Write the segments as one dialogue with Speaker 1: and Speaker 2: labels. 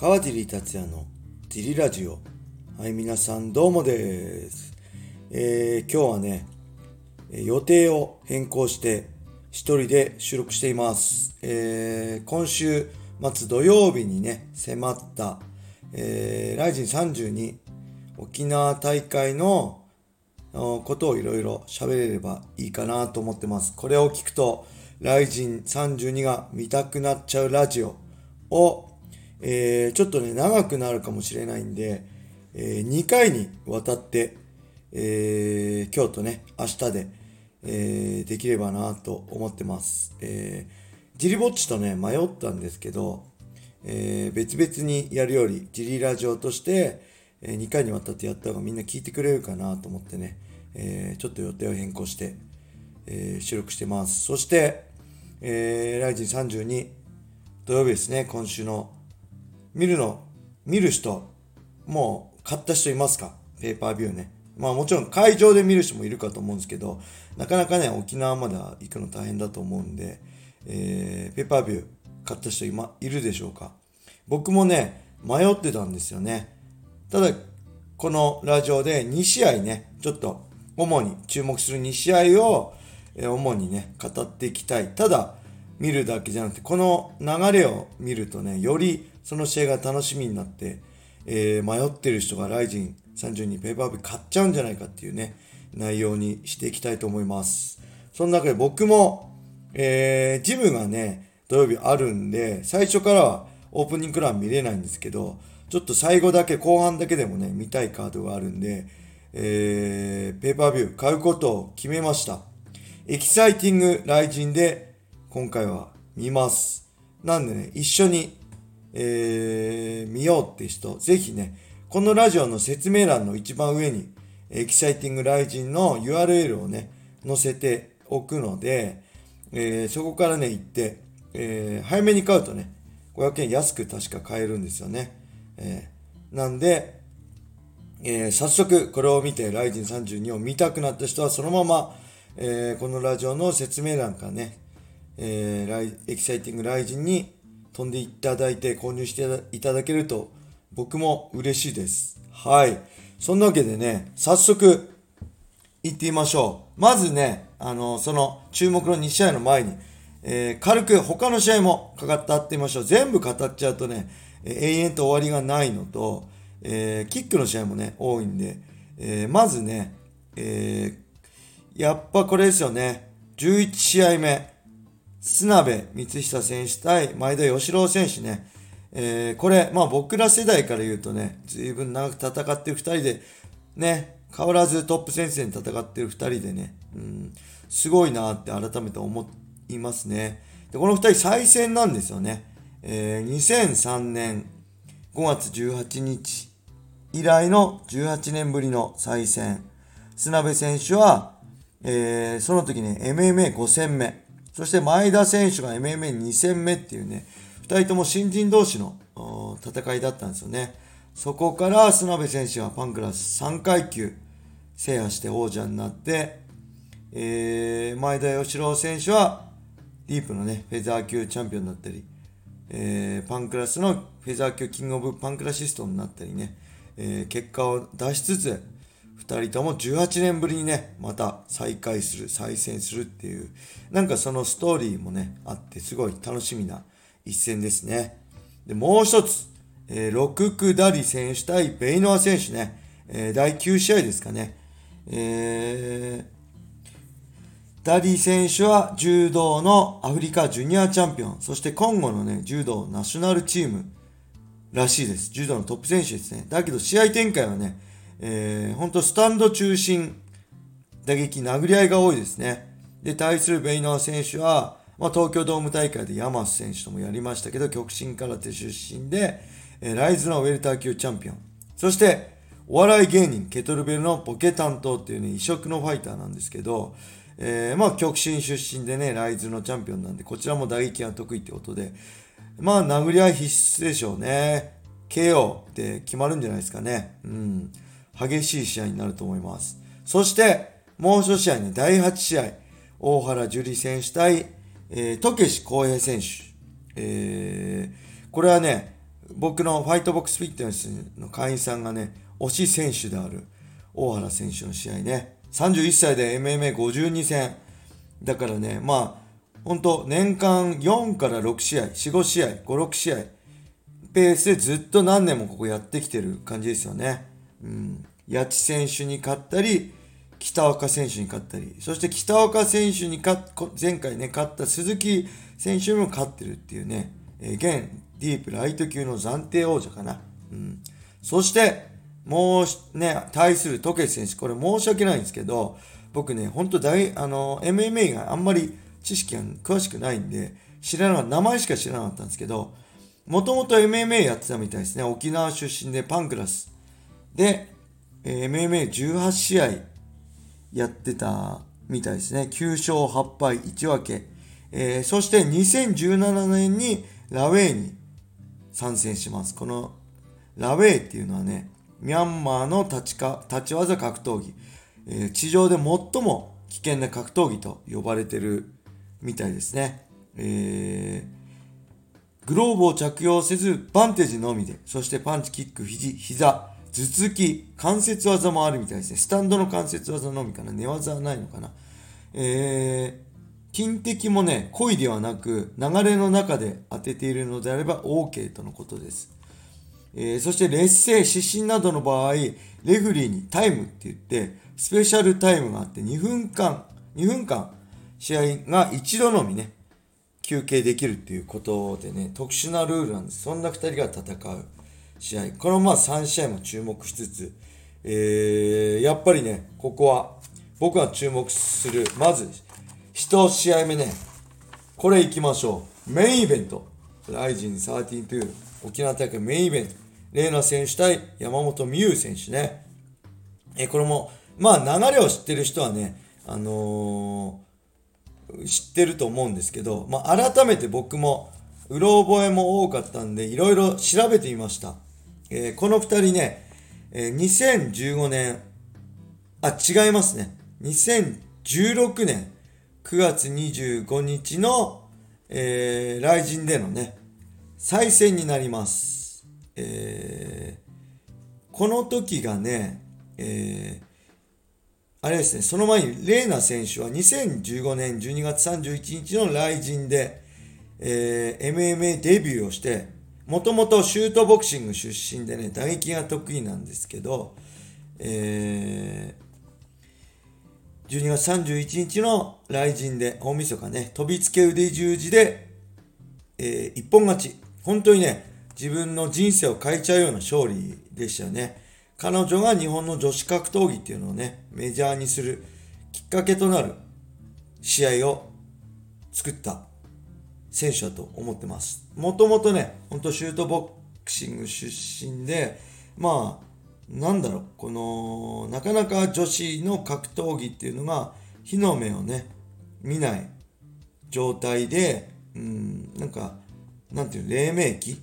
Speaker 1: 川尻達也のジリラジオ。はい、皆さんどうもです。えー、今日はね、予定を変更して一人で収録しています。えー、今週末土曜日にね、迫った、えー、ライジン32沖縄大会のことをいろいろ喋れればいいかなと思ってます。これを聞くと、ライジン32が見たくなっちゃうラジオを、えーちょっとね、長くなるかもしれないんで、え2回にわたって、えー今日とね、明日で、えーできればなと思ってます。えージリぼっちとね、迷ったんですけど、えー別々にやるより、ジリラジオとして、え2回にわたってやった方がみんな聞いてくれるかなと思ってね、えーちょっと予定を変更して、えー収録してます。そして、えーライジン32土曜日ですね、今週の見るの、見る人、もう買った人いますか？ペーパービューね。まあもちろん会場で見る人もいるかと思うんですけど、なかなかね、沖縄までは行くの大変だと思うんで、えーペーパービュー買った人今いるでしょうか？僕もね、迷ってたんですよね。ただ、このラジオで2試合ね、ちょっと主に注目する2試合を、えー主にね、語っていきたい。ただ、見るだけじゃなくて、この流れを見るとね、よりその試合が楽しみになって、えー迷ってる人がライジン32ペーパービュー買っちゃうんじゃないかっていうね、内容にしていきたいと思います。その中で僕も、えージムがね、土曜日あるんで、最初からはオープニングからは見れないんですけど、ちょっと最後だけ、後半だけでもね、見たいカードがあるんで、えーペーパービュー買うことを決めました。エキサイティングライジンで今回は見ます。なんでね、一緒に、えー見ようって人、ぜひね、このラジオの説明欄の一番上に、エキサイティングライジンの URL をね、載せておくので、えーそこからね、行って、えー早めに買うとね、500円安く確か買えるんですよね。えーなんで、えー早速これを見て、ライジン32を見たくなった人はそのまま、えーこのラジオの説明欄からね、えーエキサイティングライジンに飛んでいただいて購入していただけると僕も嬉しいです。はい。そんなわけでね、早速行ってみましょう。まずね、あの、その注目の2試合の前に、えー軽く他の試合も語ってみましょう。全部語っちゃうとね、えー永遠と終わりがないのと、えーキックの試合もね、多いんで、えーまずね、えーやっぱこれですよね。11試合目。砂部光久選手対前田義郎選手ね。えーこれ、まあ僕ら世代から言うとね、随分長く戦ってる2人で、ね、変わらずトップ戦線戦ってる2人でね、うん、すごいなって改めて思いますね。で、この2人再戦なんですよね。えー2003年5月18日以来の18年ぶりの再戦。砂部選手は、えーその時ね、MMA5 戦目。そして前田選手が MMA2 戦目っていうね、二人とも新人同士の戦いだったんですよね。そこから砂部選手はパンクラス3階級制覇して王者になって、えー前田義郎選手はディープのね、フェザー級チャンピオンだったり、えーパンクラスのフェザー級キングオブパンクラシストになったりね、えー結果を出しつつ、2人とも18年ぶりにね、また再会する、再戦するっていう、なんかそのストーリーもね、あって、すごい楽しみな一戦ですね。で、もう一つ、えー、ロククダリ選手対ベイノア選手ね、えー第9試合ですかね。えーダリ選手は柔道のアフリカジュニアチャンピオン、そして今後のね、柔道ナショナルチームらしいです。柔道のトップ選手ですね。だけど試合展開はね、えー、本当スタンド中心、打撃、殴り合いが多いですね。で、対するベイノア選手は、まあ、東京ドーム大会で山瀬選手ともやりましたけど、極真空手出身で、えーライズのウェルター級チャンピオン。そして、お笑い芸人、ケトルベルのボケ担当っていうね、異色のファイターなんですけど、えーまあ、極真出身でね、ライズのチャンピオンなんで、こちらも打撃が得意ってことで、まあ、殴り合い必須でしょうね。KO って決まるんじゃないですかね。うん。激しい試合になると思います。そして、もう一試合ね、第8試合、大原樹里選手対、えー、渡慶志浩平選手。えーこれはね、僕のファイトボックスフィットネスの会員さんがね、推し選手である大原選手の試合ね、31歳で MMA52 戦。だからね、まあ、本当年間4から6試合、4、5試合、5、6試合、ペースでずっと何年もここやってきてる感じですよね。うん。八千選手に勝ったり、北岡選手に勝ったり、そして北岡選手に勝前回ね、勝った鈴木選手も勝ってるっていうね、えー、現ディープライト級の暫定王者かな。うん。そして、もうね、対する時計選手、これ申し訳ないんですけど、僕ね、ほんと大、あの、MMA があんまり知識が詳しくないんで、知らなかった、名前しか知らなかったんですけど、もともと MMA やってたみたいですね。沖縄出身でパンクラス。で、MMA18 試合やってたみたいですね。9勝8敗1分け。えー、そして2017年にラウェイに参戦します。このラウェイっていうのはね、ミャンマーの立ちか立ち技格闘技、えー、地上で最も危険な格闘技と呼ばれてるみたいですね。えー、グローブを着用せず、バンテージのみで、そしてパンチ、キック、肘、膝、頭突き、関節技もあるみたい。ですね。スタンドの関節技のみかな。寝技はない。のかな。えー、金敵もね、故意ではなく、流れの中で当ててい。るのであれば OK とのことです。えー、そして劣勢、失神などの場合、レフリーにタイムって言って、スペシャルタイムがあって2分間、2分間、試合が一度のみね、休憩できるってい。うことでね、特殊なルールなんです。そんな2人が戦う試合。このまあ3試合も注目しつつ、えー、やっぱりね、ここは僕が注目する、まず、1試合目ね、これ行きましょう。メインイベント。ライジン132、沖縄大会メインイベント。レーナ選手対山本美優選手ね。えこれも、まあ流れを知ってる人はね、あのー、知ってると思うんですけど、まあ改めて僕も、うろ覚えも多かったんで、いろいろ調べてみました。えー、この二人ね、えー、2015年、あ、違いますね。2016年9月25日の、えー、来人でのね、再戦になります。えー、この時がね、えー、あれですね、その前にレーナ選手は2015年12月31日の来陣で、えー、MMA デビューをして、もともとシュートボクシング出身でね、打撃が得意なんですけど、えー、12月31日の来陣で、大晦日ね、飛びつけ腕十字で、えー、一本勝ち。本当にね、自分の人生を変えちゃうような勝利でしたよね。彼女が日本の女子格闘技っていうのをね、メジャーにするきっかけとなる試合を作った選手だと思ってます。もともとね、ほんとシュートボクシング出身で、まあ、なんだろう、この、なかなか女子の格闘技っていうのが、火の目をね、見ない状態で、うん、なんか、なんていう、黎明期？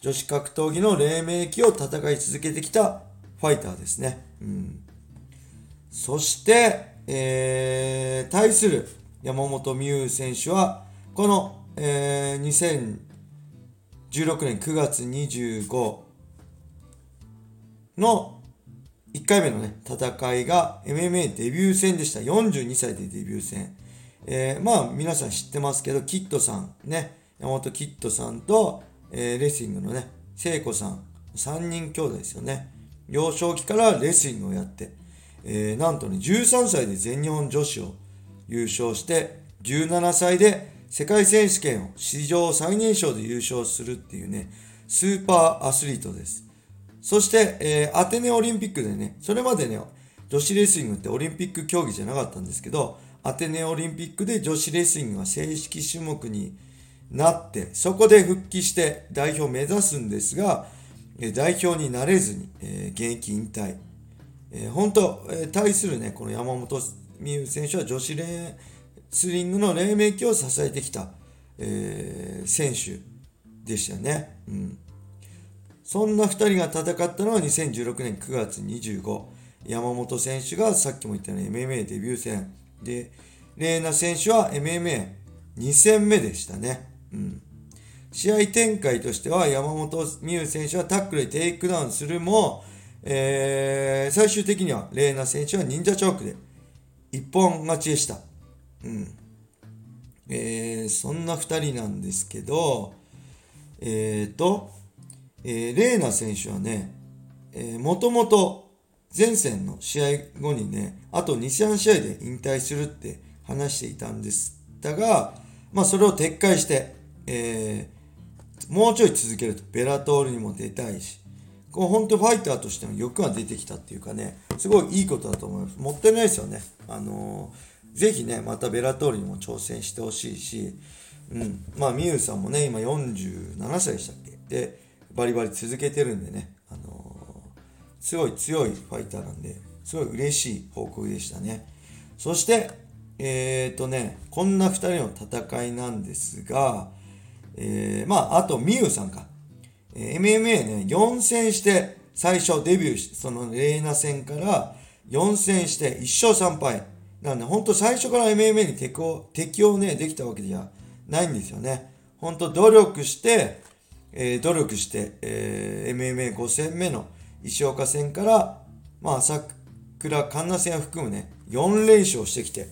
Speaker 1: 女子格闘技の黎明期を戦い続けてきたファイターですね。うん、そして、えー、対する山本美優選手は、この、えー、2016年9月25の1回目のね、戦いが MMA デビュー戦でした。42歳でデビュー戦。えー、まあ皆さん知ってますけど、キッドさん、ね、山本キッドさんと、えー、レスリングのね、聖子さん、3人兄弟ですよね。幼少期からレスリングをやって、えー、なんとね、13歳で全日本女子を優勝して、17歳で世界選手権を史上最年少で優勝するっていうね、スーパーアスリートです。そして、えー、アテネオリンピックでね、それまでね、女子レスリングってオリンピック競技じゃなかったんですけど、アテネオリンピックで女子レスリングが正式種目になって、そこで復帰して代表を目指すんですが、代表になれずに、えー、現役引退。えー、本当、えー、対するね、この山本美優選手は女子レスリングの黎明期を支えてきた、えー、選手でしたね。うん。そんな2人が戦ったのは2016年9月25。山本選手がさっきも言ったように MMA デビュー戦。で、 RENA選手は MMA2 戦目でしたね。うん。試合展開としては山本美憂選手はタックルでテイクダウンするも、えー、最終的には RENA選手はニンジャチョークで一本勝ちでした。えー、そんな2人なんですけど、えーと、えー、 RENA選手はね、えー、もともと前線の試合後にね、あと2、3試合で引退するって話していたんですだが、まあそれを撤回して、えー、もうちょい続けると、ベラトールにも出たいし、こう本当ファイターとしての欲が出てきたっていうかね、すごいいいことだと思います。もったいないですよね。あのー、ぜひね、またベラトールにも挑戦してほしいし、うん。まあ、ミユさんもね、今47歳でしたっけ？で、バリバリ続けてるんでね、あのー、すごい強いファイターなんで、すごい嬉しい報告でしたね。そして、えっ、ー、とね、こんな2人の戦いなんですが、えー、まあ、あと、ミユさんか。えー、MMA ね、4戦して、最初デビューし、そのレーナ戦から4戦して1勝3敗。なんで、ほんと最初から MMA に適応、適応ね、できたわけじゃないんですよね。ほんと努力して、えー、努力して、えー、MMA5 戦目の石岡戦から、まあ、朝倉環奈戦を含むね、4連勝してきて、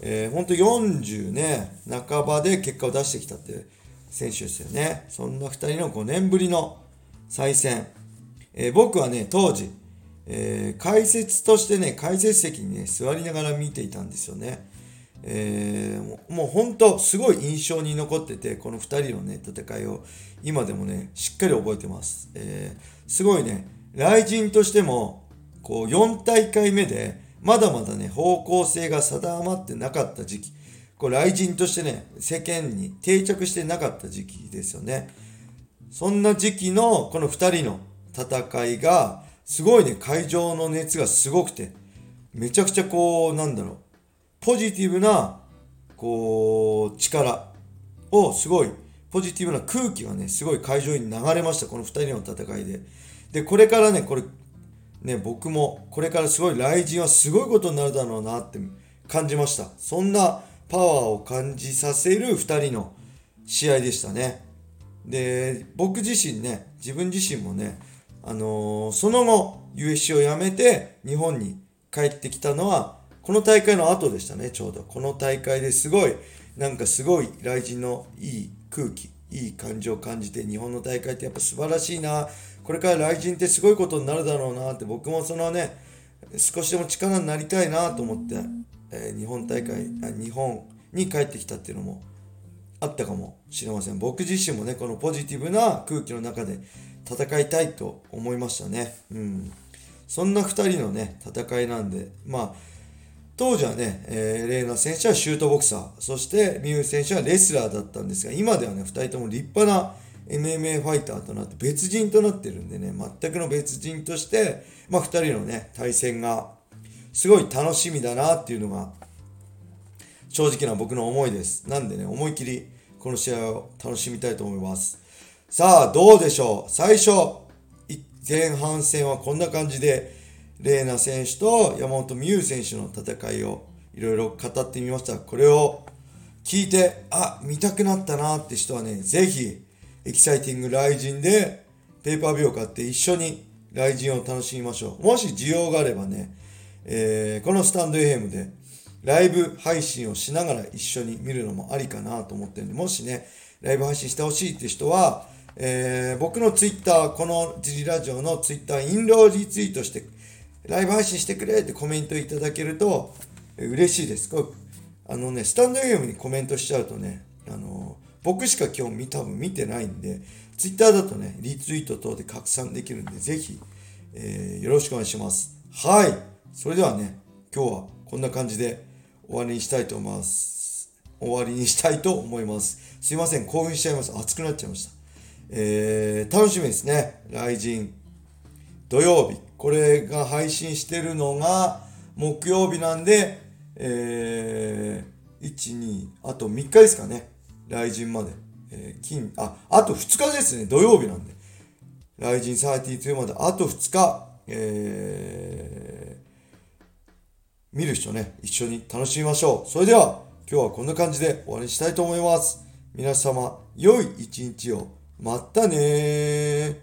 Speaker 1: えー、ほんと40ね、半ばで結果を出してきたって選手ですよね。そんな2人の5年ぶりの再戦。えー、僕はね、当時、えー、解説としてね、解説席にね、座りながら見ていたんですよね。えー、もう本当、すごい印象に残ってて、この2人のね、戦いを今でもね、しっかり覚えてます。えー、すごいね、雷神としても、こう、4大会目で、まだまだね、方向性が定まってなかった時期。これ、雷神としてね、世間に定着してなかった時期ですよね。そんな時期のこの2人の戦いが、すごいね、会場の熱がすごくて、めちゃくちゃこう、なんだろう、ポジティブな、こう、力をすごい、ポジティブな空気がね、すごい会場に流れました、この2人の戦いで。で、これからね、これ、ね、僕もこれからすごい雷神はすごいことになるだろうなって感じました。そんなパワーを感じさせる2人の試合でしたね。で、僕自身ね、自分自身もね、あのー、その後 USC を辞めて日本に帰ってきたのはこの大会の後でしたね、ちょうど。この大会ですごい、なんかすごい雷神のいい空気、いい感情を感じて日本の大会ってやっぱ素晴らしいなこれから雷神ってすごいことになるだろうなって僕もそのね少しでも力になりたいなと思って、えー、日本大会日本に帰ってきたっていうのもあったかもしれません僕自身もねこのポジティブな空気の中で戦いたいと思いましたねうんそんな2人のね戦いなんでまあ当時はね、えー、レーナ選手はシュートボクサーそしてミュウ選手はレスラーだったんですが今ではね2人とも立派な MMA ファイターとなって別人となってるんでね、全くの別人として、まあ、2人のね、対戦がすごい楽しみだなっていうのが正直な僕の思いです。なんでね、思い切りこの試合を楽しみたいと思います。さあ、どうでしょう？最初、前半戦はこんな感じで、レーナ選手と山本美優選手の戦いをいろいろ語ってみました。これを聞いて、あ、見たくなったなって人はね、ぜひ、エキサイティングライジンでペーパービューを買って一緒にライジンを楽しみましょう。もし需要があればね、えー、このスタンド FM でライブ配信をしながら一緒に見るのもありかなと思ってるんで、もしね、ライブ配信してほしいって人は、えー、僕のツイッター、このジリラジオのツイッター、インローリツイートして、ライブ配信してくれってコメントいただけると、嬉しいです。これあのね、スタンド FM にコメントしちゃうとね、あの僕しか今日多分見てないんで、ツイッターだとね、リツイート等で拡散できるんで、ぜひ、えー、よろしくお願いします。はい。それではね、今日はこんな感じで終わりにしたいと思います。終わりにしたいと思います。すいません、興奮しちゃいます。熱くなっちゃいました。えー、楽しみですね。来人。土曜日。これが配信してるのが木曜日なんで、えー、1、2、あと3日ですかね。来神まで。えー、金、あ、あと2日ですね。土曜日なんで。来神32まであと2日。えー、見る人ね、一緒に楽しみましょう。それでは、今日はこんな感じで終わりにしたいと思います。皆様、良い一日を。またね